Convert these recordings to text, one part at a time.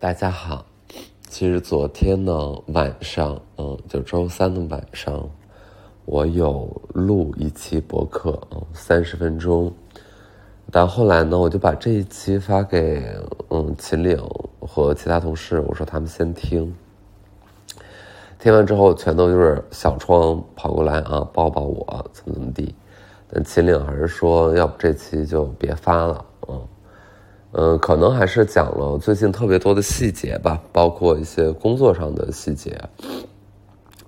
大家好，其实昨天呢晚上，嗯，就周三的晚上，我有录一期博客，嗯，三十分钟。但后来呢，我就把这一期发给嗯秦岭和其他同事，我说他们先听。听完之后，全都就是小窗跑过来啊，抱抱我，怎么怎么地。但秦岭还是说，要不这期就别发了，嗯。嗯，可能还是讲了最近特别多的细节吧，包括一些工作上的细节，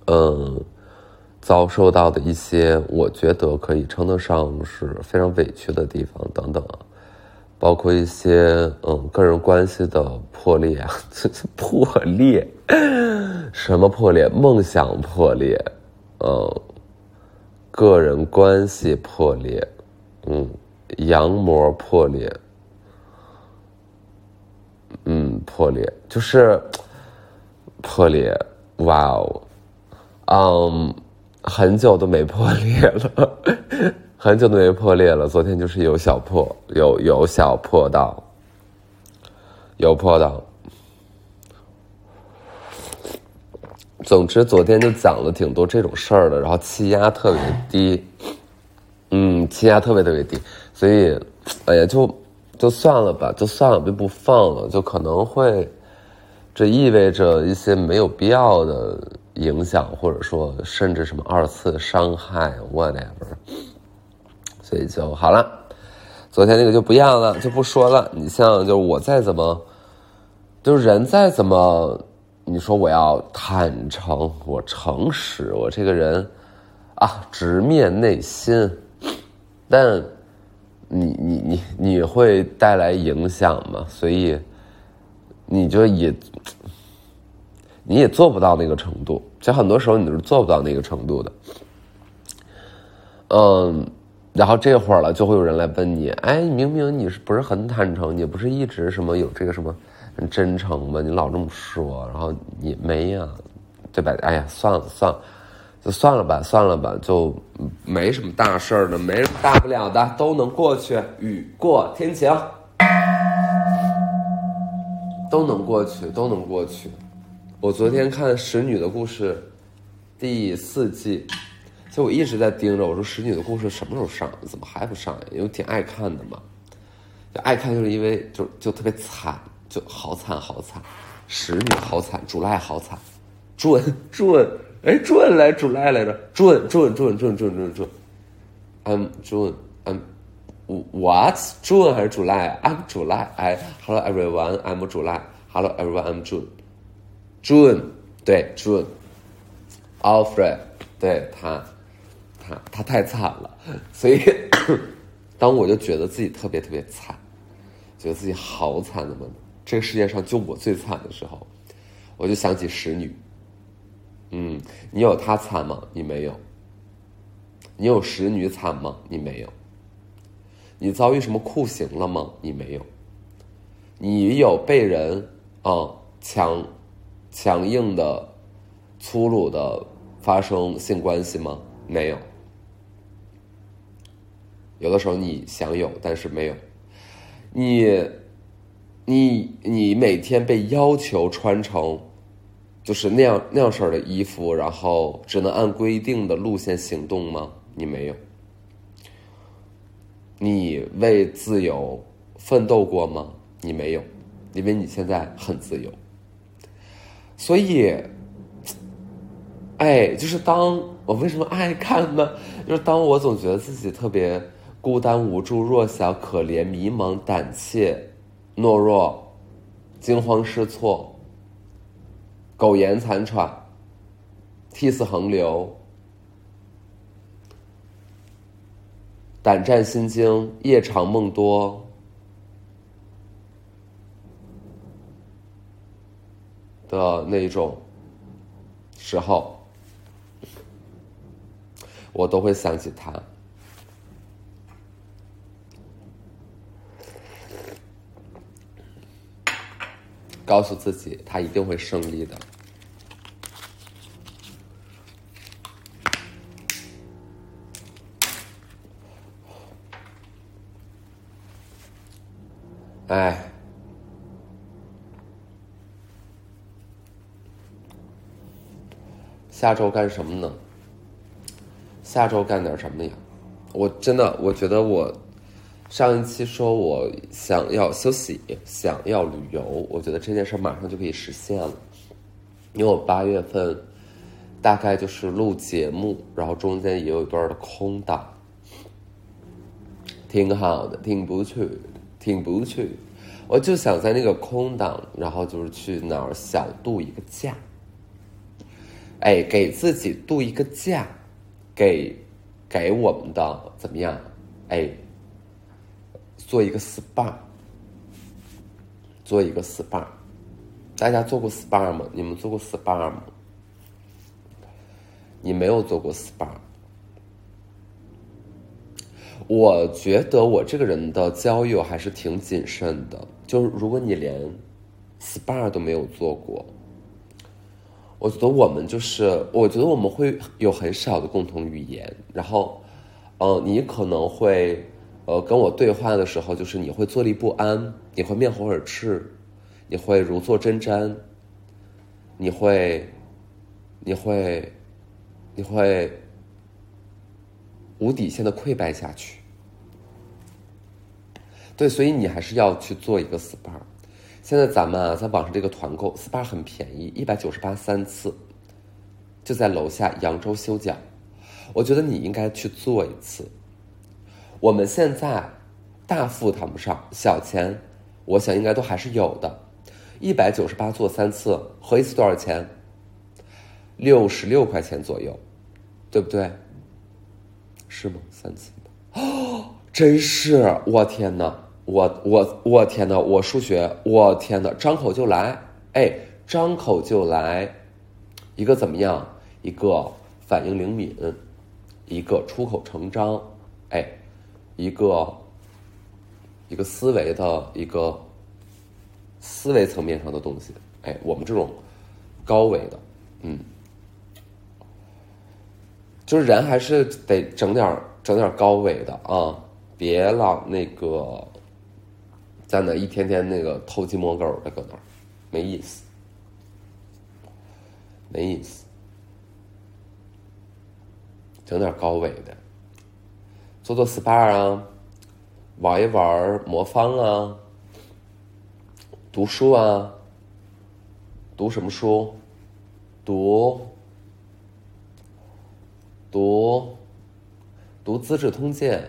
嗯，遭受到的一些我觉得可以称得上是非常委屈的地方等等，包括一些嗯个人关系的破裂，破裂，什么破裂？梦想破裂，嗯，个人关系破裂，嗯，羊膜破裂。嗯，破裂就是破裂，哇哦，嗯，很久都没破裂了，很久都没破裂了。昨天就是有小破，有有小破到，有破到。总之，昨天就讲了挺多这种事儿的，然后气压特别低，嗯，气压特别特别低，所以，哎呀，就。就算了吧，就算了，就不放了。就可能会，这意味着一些没有必要的影响，或者说甚至什么二次伤害，whatever。所以就好了。昨天那个就不要了，就不说了。你像，就是我再怎么，就是人再怎么，你说我要坦诚，我诚实，我这个人啊，直面内心，但。你你你你会带来影响吗？所以，你就也，你也做不到那个程度。其实很多时候你是做不到那个程度的。嗯，然后这会儿了，就会有人来问你：哎，明明你是不是很坦诚？你不是一直什么有这个什么真诚吗？你老这么说，然后你没呀，对吧？哎呀，算了算了。就算了吧，算了吧，就没什么大事儿的，没什么大不了的，都能过去。雨过天晴，都能过去，都能过去。我昨天看《使女的故事》第四季，就我一直在盯着，我说《使女的故事》什么时候上？怎么还不上呀？因为挺爱看的嘛，就爱看，就是因为就就特别惨，就好惨好惨，使女好惨，主赖好惨，准准。哎，准来准来来着，准准准准准准准，I'm June. I'm what's June 还是主赖？I'm 主赖。哎，Hello everyone，I'm 主赖。Hello everyone，I'm June. June 对 June. Alfred 对他，他他太惨了，所以当我就觉得自己特别特别惨，觉得自己好惨的嘛，这个世界上就我最惨的时候，我就想起使女。嗯，你有他惨吗？你没有。你有使女惨吗？你没有。你遭遇什么酷刑了吗？你没有。你有被人啊强强硬的、粗鲁的发生性关系吗？没有。有的时候你想有，但是没有。你你你每天被要求穿成。就是那样那样式儿的衣服，然后只能按规定的路线行动吗？你没有。你为自由奋斗过吗？你没有，因为你现在很自由。所以，哎，就是当我为什么爱看呢？就是当我总觉得自己特别孤单、无助、弱小、可怜、迷茫、胆怯、懦弱、惊慌失措。苟延残喘，涕泗横流，胆战心惊，夜长梦多的那种时候，我都会想起他。告诉自己，他一定会胜利的。哎，下周干什么呢？下周干点什么呀？我真的，我觉得我上一期说我想要休息，想要旅游，我觉得这件事马上就可以实现了，因为我八月份大概就是录节目，然后中间也有一段的空档，挺好的，挺不错，挺不错。我就想在那个空档，然后就是去哪儿小度一个假，哎，给自己度一个假，给给我们的怎么样？哎，做一个 SPA，做一个 SPA，大家做过 SPA 吗？你们做过 SPA 吗？你没有做过 SPA。我觉得我这个人的交友还是挺谨慎的，就是如果你连 SPA 都没有做过，我觉得我们就是，我觉得我们会有很少的共同语言。然后，呃，你可能会，呃，跟我对话的时候，就是你会坐立不安，你会面红耳赤，你会如坐针毡，你会，你会，你会无底线的溃败下去。对，所以你还是要去做一个 SPA。现在咱们啊，在网上这个团购 SPA 很便宜，一百九十八三次，就在楼下扬州修脚。我觉得你应该去做一次。我们现在大富谈不上，小钱，我想应该都还是有的。一百九十八做三次，合一次多少钱？六十六块钱左右，对不对？是吗？三次哦，真是，我天哪！我我我天呐，我数学，我天呐，张口就来，哎，张口就来，一个怎么样？一个反应灵敏，一个出口成章，哎，一个一个思维的一个思维层面上的东西，哎，我们这种高维的，嗯，就是人还是得整点整点高维的啊，别老那个。在那一天天那个偷鸡摸狗的搁那儿，没意思，没意思。整点高维的，做做 SPA 啊，玩一玩魔方啊，读书啊，读什么书？读读读《资治通鉴》，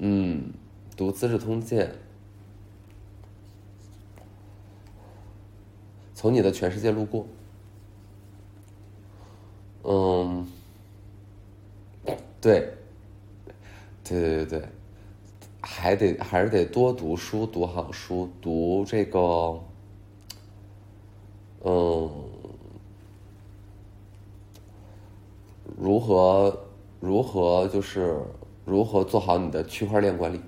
嗯，读《资治通鉴》。从你的全世界路过，嗯，对，对对对对，还得还是得多读书，读好书，读这个，嗯，如何如何就是如何做好你的区块链管理，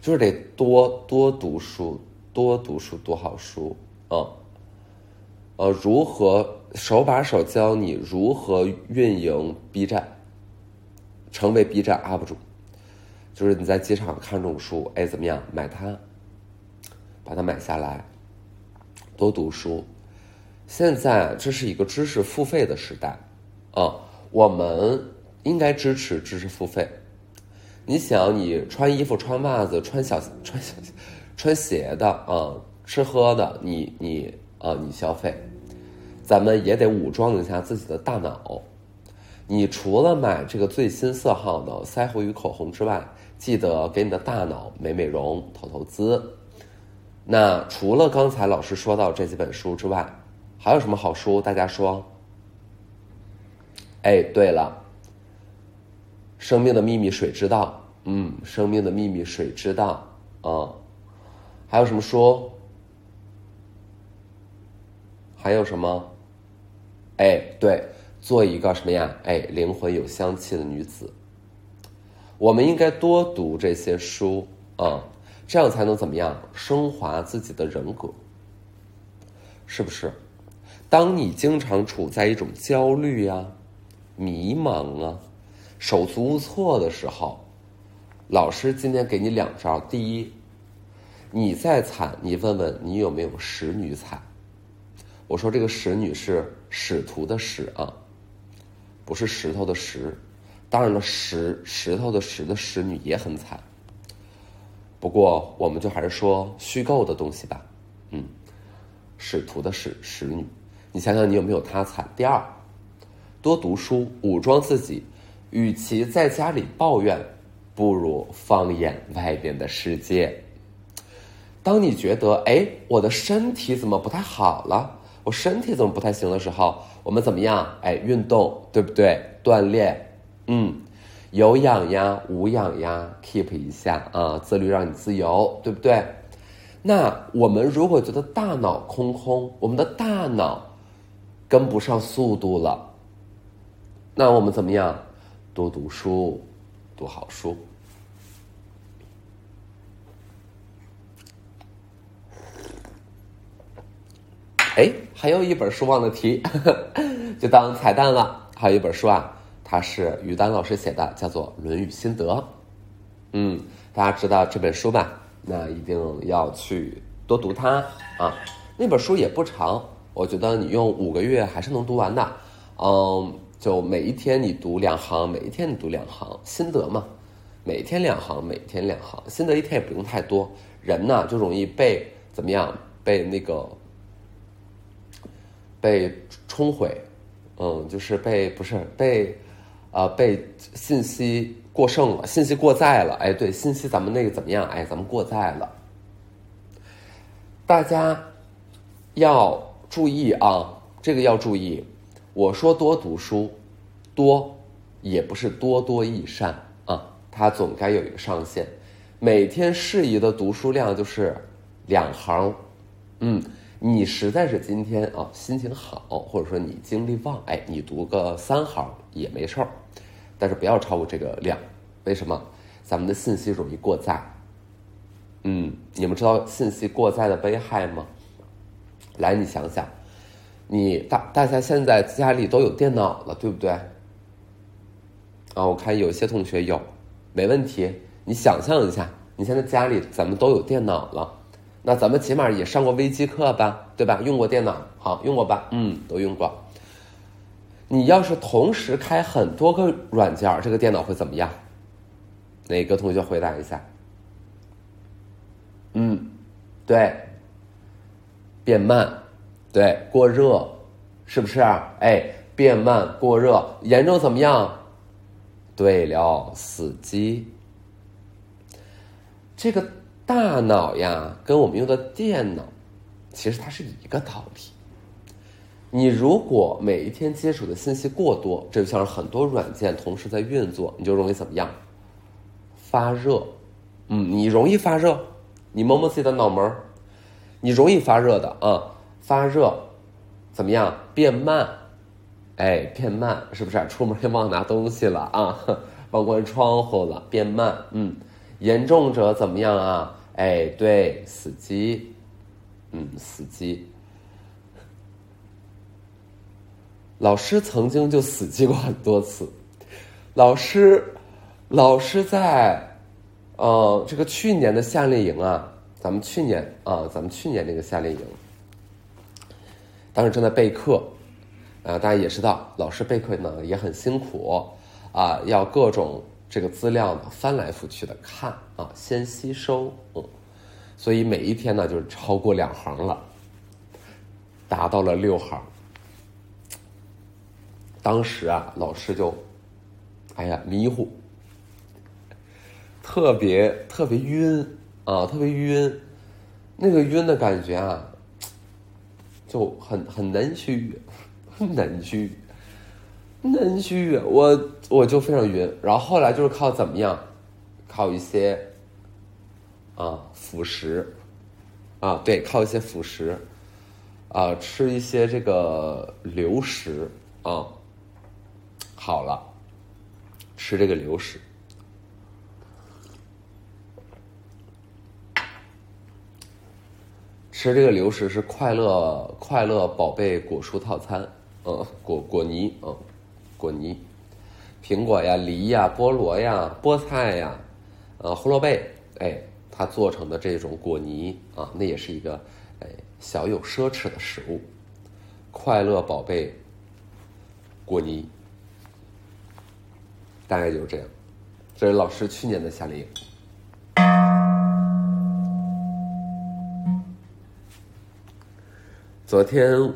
就是得多多读书，多读书，读好书，嗯。呃，如何手把手教你如何运营 B 站，成为 B 站 UP 主？就是你在机场看中书，哎，怎么样？买它，把它买下来，多读书。现在这是一个知识付费的时代，啊，我们应该支持知识付费。你想，你穿衣服、穿袜子、穿小穿小穿鞋的啊，吃喝的，你你。啊，你消费，咱们也得武装一下自己的大脑。你除了买这个最新色号的腮红与口红之外，记得给你的大脑美美容、投投资。那除了刚才老师说到这几本书之外，还有什么好书？大家说？哎，对了，《生命的秘密》水知道？嗯，《生命的秘密》水知道？啊，还有什么书？还有什么？哎，对，做一个什么呀？哎，灵魂有香气的女子。我们应该多读这些书啊，这样才能怎么样？升华自己的人格，是不是？当你经常处在一种焦虑呀、迷茫啊、手足无措的时候，老师今天给你两招。第一，你再惨，你问问你有没有使女惨。我说这个使女是使徒的使啊，不是石头的石。当然了，石石头的石的使女也很惨。不过，我们就还是说虚构的东西吧。嗯，使徒的使使女，你想想你有没有她惨？第二，多读书，武装自己，与其在家里抱怨，不如放眼外边的世界。当你觉得哎，我的身体怎么不太好了？我身体怎么不太行的时候，我们怎么样？哎，运动，对不对？锻炼。嗯，有氧呀，无氧呀，keep 一下啊，自律让你自由，对不对？那我们如果觉得大脑空空，我们的大脑跟不上速度了，那我们怎么样？多读书，读好书。哎，还有一本书忘了提，就当彩蛋了。还有一本书啊。它是于丹老师写的，叫做《论语心得》。嗯，大家知道这本书吧？那一定要去多读它啊。那本书也不长，我觉得你用五个月还是能读完的。嗯，就每一天你读两行，每一天你读两行，心得嘛。每天两行，每天两行，心得一天也不用太多。人呢就容易被怎么样？被那个被冲毁。嗯，就是被不是被。啊，被信息过剩了，信息过载了。哎，对，信息咱们那个怎么样？哎，咱们过载了。大家要注意啊，这个要注意。我说多读书，多也不是多多益善啊，它总该有一个上限。每天适宜的读书量就是两行。嗯，你实在是今天啊心情好，或者说你精力旺，哎，你读个三行。也没事儿，但是不要超过这个量。为什么？咱们的信息容易过载。嗯，你们知道信息过载的危害吗？来，你想想，你大大家现在家里都有电脑了，对不对？啊，我看有些同学有，没问题。你想象一下，你现在家里咱们都有电脑了，那咱们起码也上过微机课吧，对吧？用过电脑，好用过吧？嗯，都用过。你要是同时开很多个软件这个电脑会怎么样？哪个同学回答一下？嗯，对，变慢，对，过热，是不是？哎，变慢过热，严重怎么样？对了，死机。这个大脑呀，跟我们用的电脑，其实它是一个道理。你如果每一天接触的信息过多，这就像是很多软件同时在运作，你就容易怎么样？发热，嗯，你容易发热，你摸摸自己的脑门儿，你容易发热的啊，发热，怎么样？变慢，哎，变慢，是不是？出门就忘拿东西了啊，忘关窗户了，变慢，嗯，严重者怎么样啊？哎，对，死机，嗯，死机。老师曾经就死机过很多次，老师，老师在，呃，这个去年的夏令营啊，咱们去年啊，咱们去年那个夏令营，当时正在备课，啊，大家也知道，老师备课呢也很辛苦，啊，要各种这个资料呢翻来覆去的看啊，先吸收，嗯，所以每一天呢就是超过两行了，达到了六行。当时啊，老师就，哎呀，迷糊，特别特别晕啊，特别晕，那个晕的感觉啊，就很很难虚，难虚，难虚，我我就非常晕。然后后来就是靠怎么样，靠一些啊辅食，啊对，靠一些辅食，啊吃一些这个流食啊。好了，吃这个流食，吃这个流食是快乐快乐宝贝果蔬套餐，嗯，果果泥，嗯，果泥，苹果呀、梨呀、菠萝呀、菠菜呀，呃，胡萝卜，哎，它做成的这种果泥啊，那也是一个哎小有奢侈的食物。快乐宝贝果泥，大概就是这样。这是老师去年的夏令营。昨天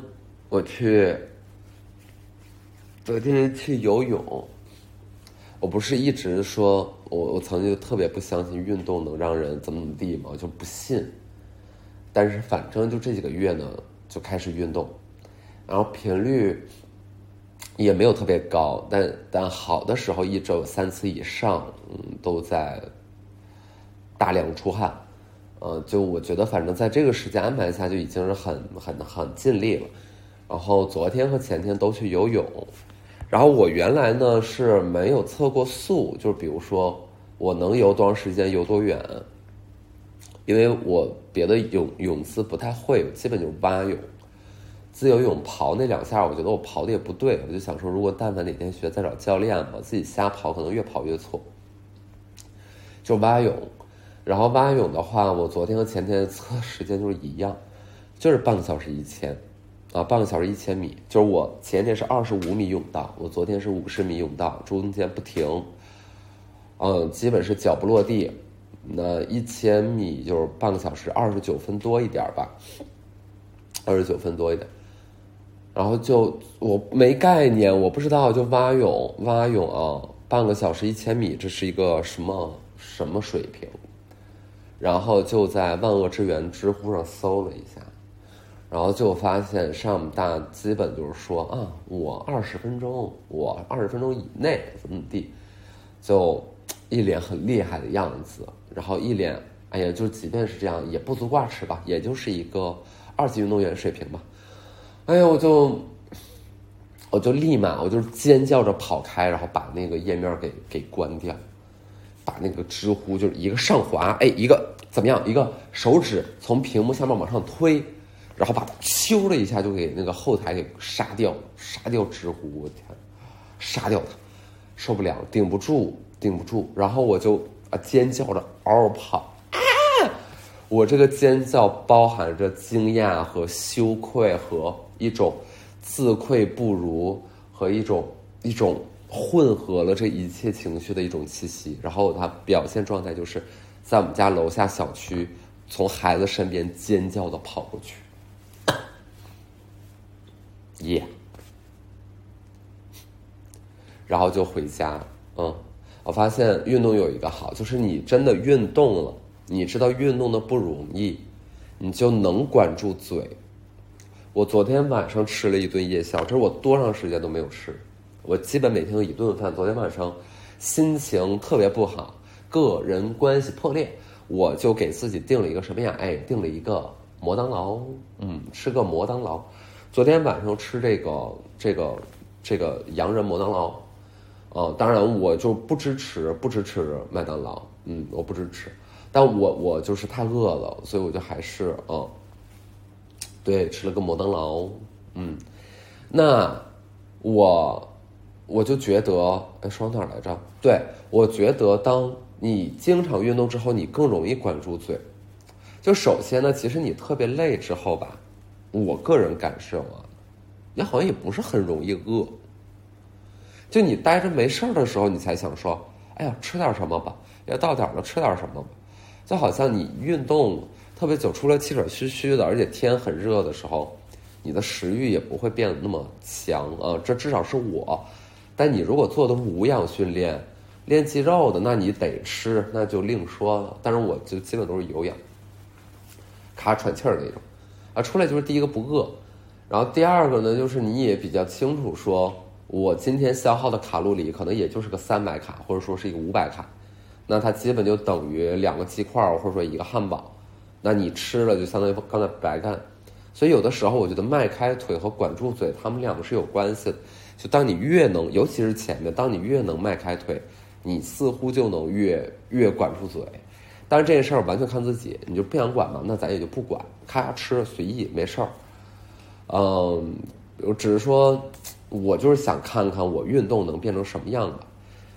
我去，昨天去游泳。我不是一直说我我曾经特别不相信运动能让人怎么怎么地吗？我就不信。但是反正就这几个月呢，就开始运动，然后频率也没有特别高，但但好的时候一周三次以上，嗯，都在大量出汗，呃，就我觉得反正在这个时间安排下就已经是很很很尽力了。然后昨天和前天都去游泳。然后我原来呢是没有测过速，就是比如说我能游多长时间，游多远，因为我别的泳泳姿不太会，基本就是蛙泳、自由泳刨那两下，我觉得我刨的也不对，我就想说，如果但凡哪天学，再找教练吧，自己瞎刨可能越跑越错。就蛙泳，然后蛙泳的话，我昨天和前天测时间就是一样，就是半个小时一千。啊，半个小时一千米，就是我前天是二十五米泳道，我昨天是五十米泳道，中间不停，嗯，基本是脚不落地，那一千米就是半个小时二十九分多一点吧，二十九分多一点，然后就我没概念，我不知道就蛙泳，蛙泳啊，半个小时一千米，这是一个什么什么水平？然后就在万恶之源知乎上搜了一下。然后就发现上大基本就是说啊，我二十分钟，我二十分钟以内怎么怎么地，就一脸很厉害的样子，然后一脸哎呀，就即便是这样也不足挂齿吧，也就是一个二级运动员水平吧。哎呀，我就我就立马我就尖叫着跑开，然后把那个页面给给关掉，把那个知乎就是一个上滑，哎，一个怎么样，一个手指从屏幕下面往上推。然后把它咻的一下就给那个后台给杀掉，杀掉知乎，我天，杀掉它，受不了，顶不住，顶不住。然后我就啊尖叫着嗷嗷跑啊！我这个尖叫包含着惊讶和羞愧和一种自愧不如和一种一种混合了这一切情绪的一种气息。然后他表现状态就是在我们家楼下小区从孩子身边尖叫的跑过去。耶，然后就回家。嗯，我发现运动有一个好，就是你真的运动了，你知道运动的不容易，你就能管住嘴。我昨天晚上吃了一顿夜宵，这是我多长时间都没有吃。我基本每天有一顿饭。昨天晚上心情特别不好，个人关系破裂，我就给自己定了一个什么呀？哎，定了一个麦当劳。嗯，吃个麦当劳。昨天晚上吃这个这个这个洋人麦当劳，呃，当然我就不支持不支持麦当劳，嗯，我不支持，但我我就是太饿了，所以我就还是嗯，对，吃了个麦当劳，嗯，那我我就觉得，哎，说到哪来着？对我觉得，当你经常运动之后，你更容易管住嘴。就首先呢，其实你特别累之后吧。我个人感受啊，你好像也不是很容易饿。就你待着没事儿的时候，你才想说：“哎呀，吃点什么吧。”要到点了，吃点什么吧。就好像你运动特别久，出来气喘吁吁的，而且天很热的时候，你的食欲也不会变得那么强啊。这至少是我。但你如果做的无氧训练，练肌肉的，那你得吃，那就另说了。但是我就基本都是有氧，卡喘气儿那种。啊，出来就是第一个不饿，然后第二个呢，就是你也比较清楚，说我今天消耗的卡路里可能也就是个三百卡，或者说是一个五百卡，那它基本就等于两个鸡块或者说一个汉堡，那你吃了就相当于刚才白干，所以有的时候我觉得迈开腿和管住嘴，他们两个是有关系的。就当你越能，尤其是前面，当你越能迈开腿，你似乎就能越越管住嘴。但是这件事儿完全看自己，你就不想管嘛，那咱也就不管，咔吃随意没事儿。嗯，我只是说，我就是想看看我运动能变成什么样的。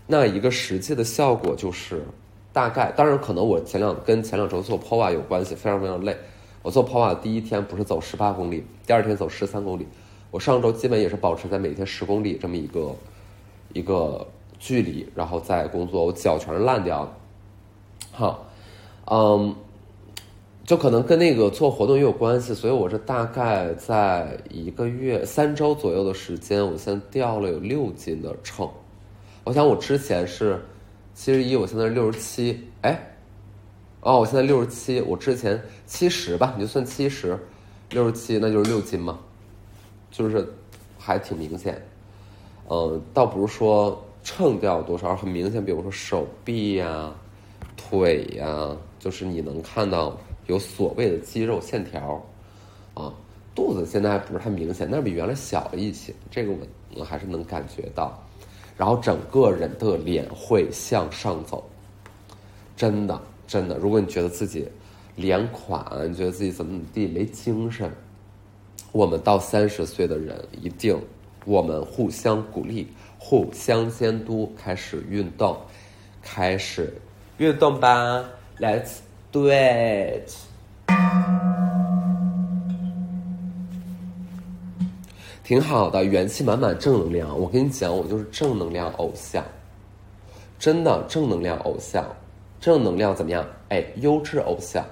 那一个实际的效果就是，大概当然可能我前两跟前两周做 po 有关系，非常非常累。我做 po 第一天不是走十八公里，第二天走十三公里，我上周基本也是保持在每天十公里这么一个一个距离，然后再工作，我脚全是烂掉的。好，嗯，就可能跟那个做活动也有关系，所以我是大概在一个月三周左右的时间，我现在掉了有六斤的秤。我想我之前是七十一，我现在是六十七，哎，哦，我现在六十七，我之前七十吧，你就算七十，六十七那就是六斤嘛，就是还挺明显。嗯，倒不是说秤掉多少，很明显，比如说手臂呀、腿呀，就是你能看到有所谓的肌肉线条，啊，肚子现在还不是太明显，但是比原来小了一些，这个我我还是能感觉到。然后整个人的脸会向上走，真的真的。如果你觉得自己脸垮，你觉得自己怎么怎么地没精神，我们到三十岁的人一定，我们互相鼓励，互相监督，开始运动，开始运动吧，Let's do it。挺好的，元气满满，正能量。我跟你讲，我就是正能量偶像，真的正能量偶像，正能量怎么样？哎，优质偶像。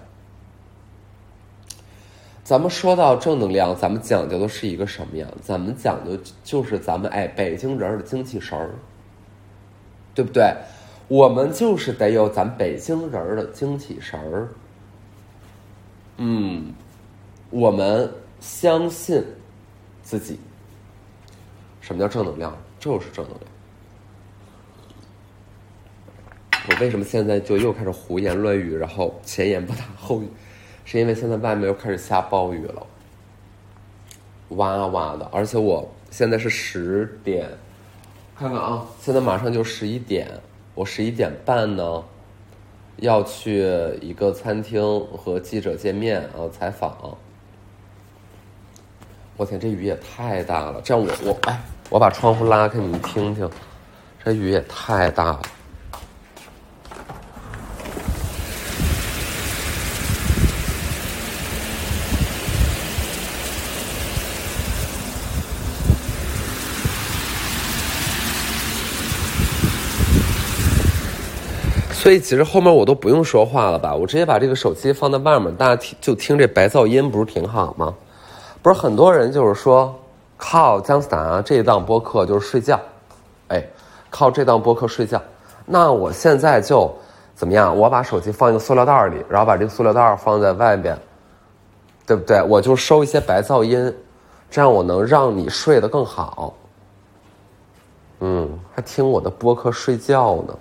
咱们说到正能量，咱们讲究的是一个什么呀？咱们讲究就是咱们哎，北京人的精气神儿，对不对？我们就是得有咱北京人的精气神儿。嗯，我们相信。自己，什么叫正能量？就是正能量。我为什么现在就又开始胡言乱语，然后前言不搭后语？是因为现在外面又开始下暴雨了，哇哇的，而且我现在是十点，看看啊，现在马上就十一点，我十一点半呢要去一个餐厅和记者见面啊，采访。我天，这雨也太大了！这样我我哎，我把窗户拉开，你们听听，这雨也太大了。所以其实后面我都不用说话了吧？我直接把这个手机放在外面，大家听就听这白噪音，不是挺好吗？不是很多人就是说，靠姜思达这一档播客就是睡觉，哎，靠这档播客睡觉。那我现在就怎么样？我把手机放一个塑料袋里，然后把这个塑料袋放在外边，对不对？我就收一些白噪音，这样我能让你睡得更好。嗯，还听我的播客睡觉呢。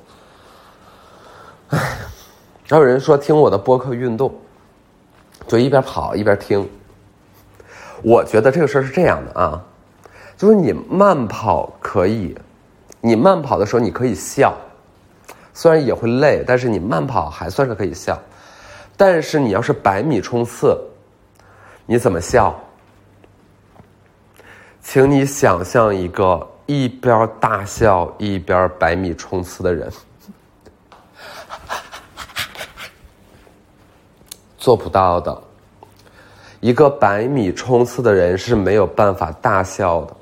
哎，还有人说听我的播客运动，就一边跑一边听。我觉得这个事儿是这样的啊，就是你慢跑可以，你慢跑的时候你可以笑，虽然也会累，但是你慢跑还算是可以笑。但是你要是百米冲刺，你怎么笑？请你想象一个一边大笑一边百米冲刺的人，做不到的。一个百米冲刺的人是没有办法大笑的，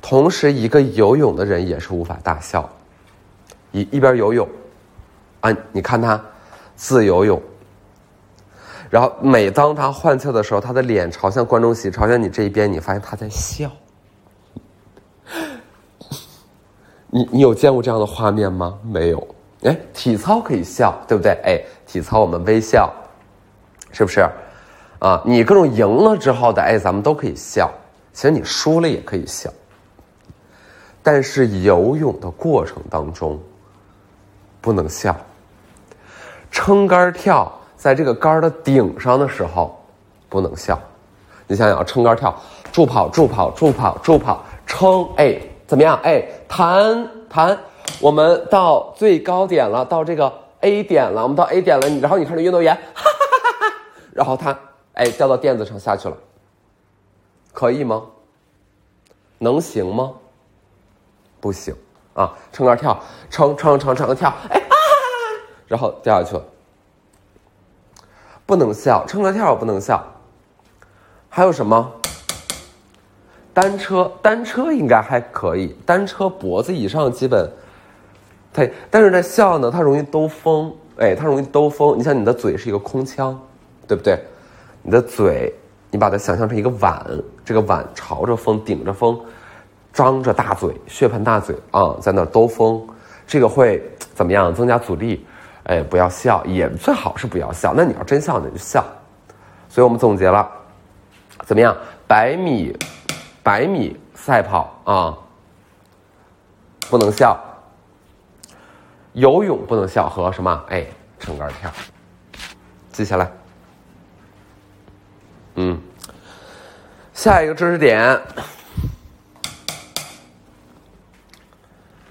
同时一个游泳的人也是无法大笑。一一边游泳，啊，你看他自由泳，然后每当他换气的时候，他的脸朝向观众席，朝向你这一边，你发现他在笑。你你有见过这样的画面吗？没有。哎，体操可以笑，对不对？哎，体操我们微笑。是不是？啊，你各种赢了之后的，哎，咱们都可以笑。其实你输了也可以笑。但是游泳的过程当中，不能笑。撑杆跳，在这个杆的顶上的时候，不能笑。你想想，撑杆跳，助跑，助跑，助跑，助跑，撑，哎，怎么样？哎，弹弹，我们到最高点了，到这个 A 点了，我们到 A 点了，然后你看这运动员。哈哈哈哈然后他哎掉到垫子上下去了，可以吗？能行吗？不行啊！撑杆跳，撑撑撑撑跳，哎啊！然后掉下去了，不能笑，撑杆跳不能笑。还有什么？单车，单车应该还可以，单车脖子以上基本，它，但是在笑呢，它容易兜风，哎，它容易兜风。你像你的嘴是一个空腔，对不对？你的嘴，你把它想象成一个碗，这个碗朝着风，顶着风，张着大嘴，血盆大嘴啊，在那兜风，这个会怎么样？增加阻力，哎，不要笑，也最好是不要笑。那你要真笑，你就笑。所以我们总结了，怎么样？百米。百米赛跑啊，不能笑；游泳不能笑，和什么？哎，撑杆跳，记下来。嗯，下一个知识点，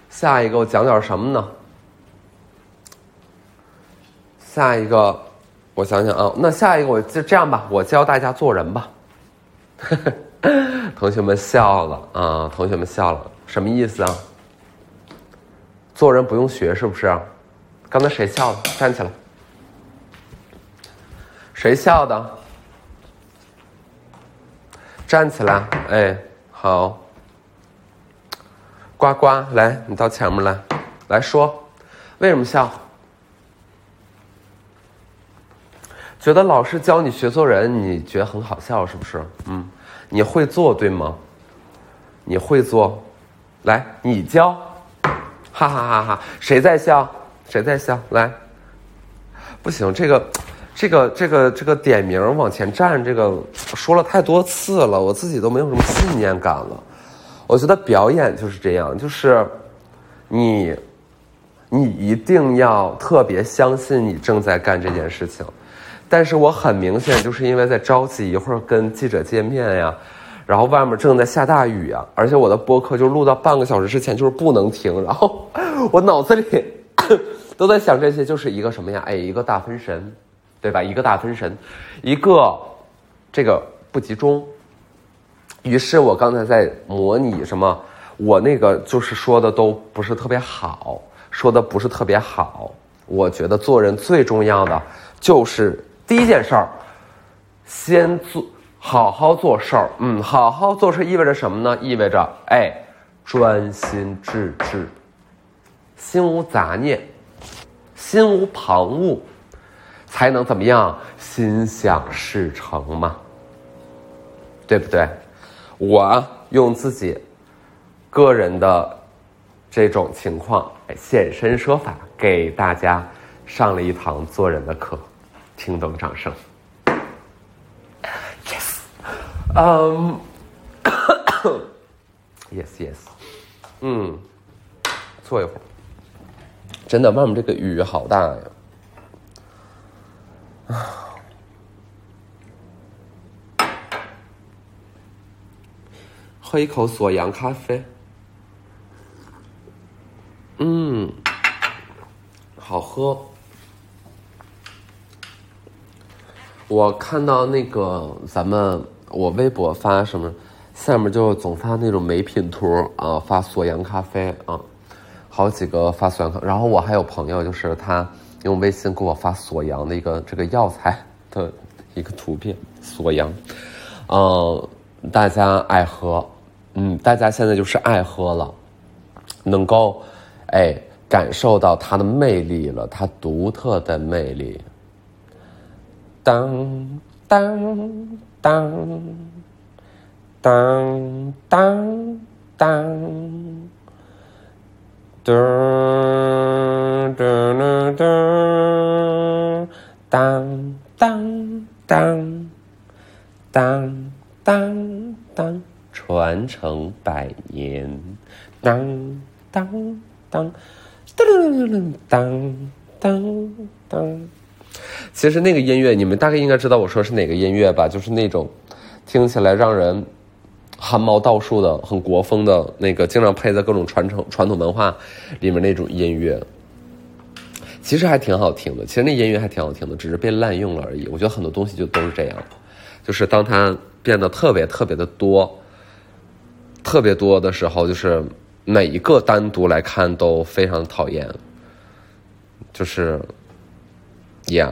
下一个我讲点什么呢？下一个，我想想啊，那下一个我就这样吧，我教大家做人吧。同学们笑了啊！同学们笑了，什么意思啊？做人不用学是不是？刚才谁笑的？站起来。谁笑的？站起来！哎，好。呱呱，来，你到前面来，来说，为什么笑？觉得老师教你学做人，你觉得很好笑是不是？嗯。你会做对吗？你会做，来，你教，哈哈哈哈！谁在笑？谁在笑？来，不行，这个，这个，这个，这个点名往前站，这个说了太多次了，我自己都没有什么信念感了。我觉得表演就是这样，就是你，你一定要特别相信你正在干这件事情。但是我很明显就是因为在着急，一会儿跟记者见面呀，然后外面正在下大雨啊，而且我的播客就录到半个小时之前就是不能停，然后我脑子里 都在想这些，就是一个什么呀？哎，一个大分神，对吧？一个大分神，一个这个不集中。于是我刚才在模拟什么？我那个就是说的都不是特别好，说的不是特别好。我觉得做人最重要的就是。第一件事儿，先做好好做事儿。嗯，好好做事意味着什么呢？意味着哎，专心致志，心无杂念，心无旁骛，才能怎么样？心想事成嘛，对不对？我用自己个人的这种情况，现身说法，给大家上了一堂做人的课。听懂掌声，yes，嗯，yes yes，嗯，坐一会儿。真的，外面这个雨好大呀！啊，喝一口锁阳咖啡，嗯，好喝。我看到那个咱们我微博发什么，下面就总发那种美品图啊，发锁阳咖啡啊，好几个发锁阳咖，然后我还有朋友就是他用微信给我发锁阳的一个这个药材的一个图片，锁阳，嗯，大家爱喝，嗯，大家现在就是爱喝了，能够哎感受到它的魅力了，它独特的魅力。当当当当当当，噔噔噔当当当当当当，传承百年，当当当噔当当当。其实那个音乐，你们大概应该知道我说是哪个音乐吧？就是那种听起来让人汗毛倒竖的、很国风的那个，经常配在各种传承传统文化里面那种音乐。其实还挺好听的，其实那音乐还挺好听的，只是被滥用了而已。我觉得很多东西就都是这样，就是当它变得特别特别的多、特别多的时候，就是每一个单独来看都非常讨厌，就是。Yeah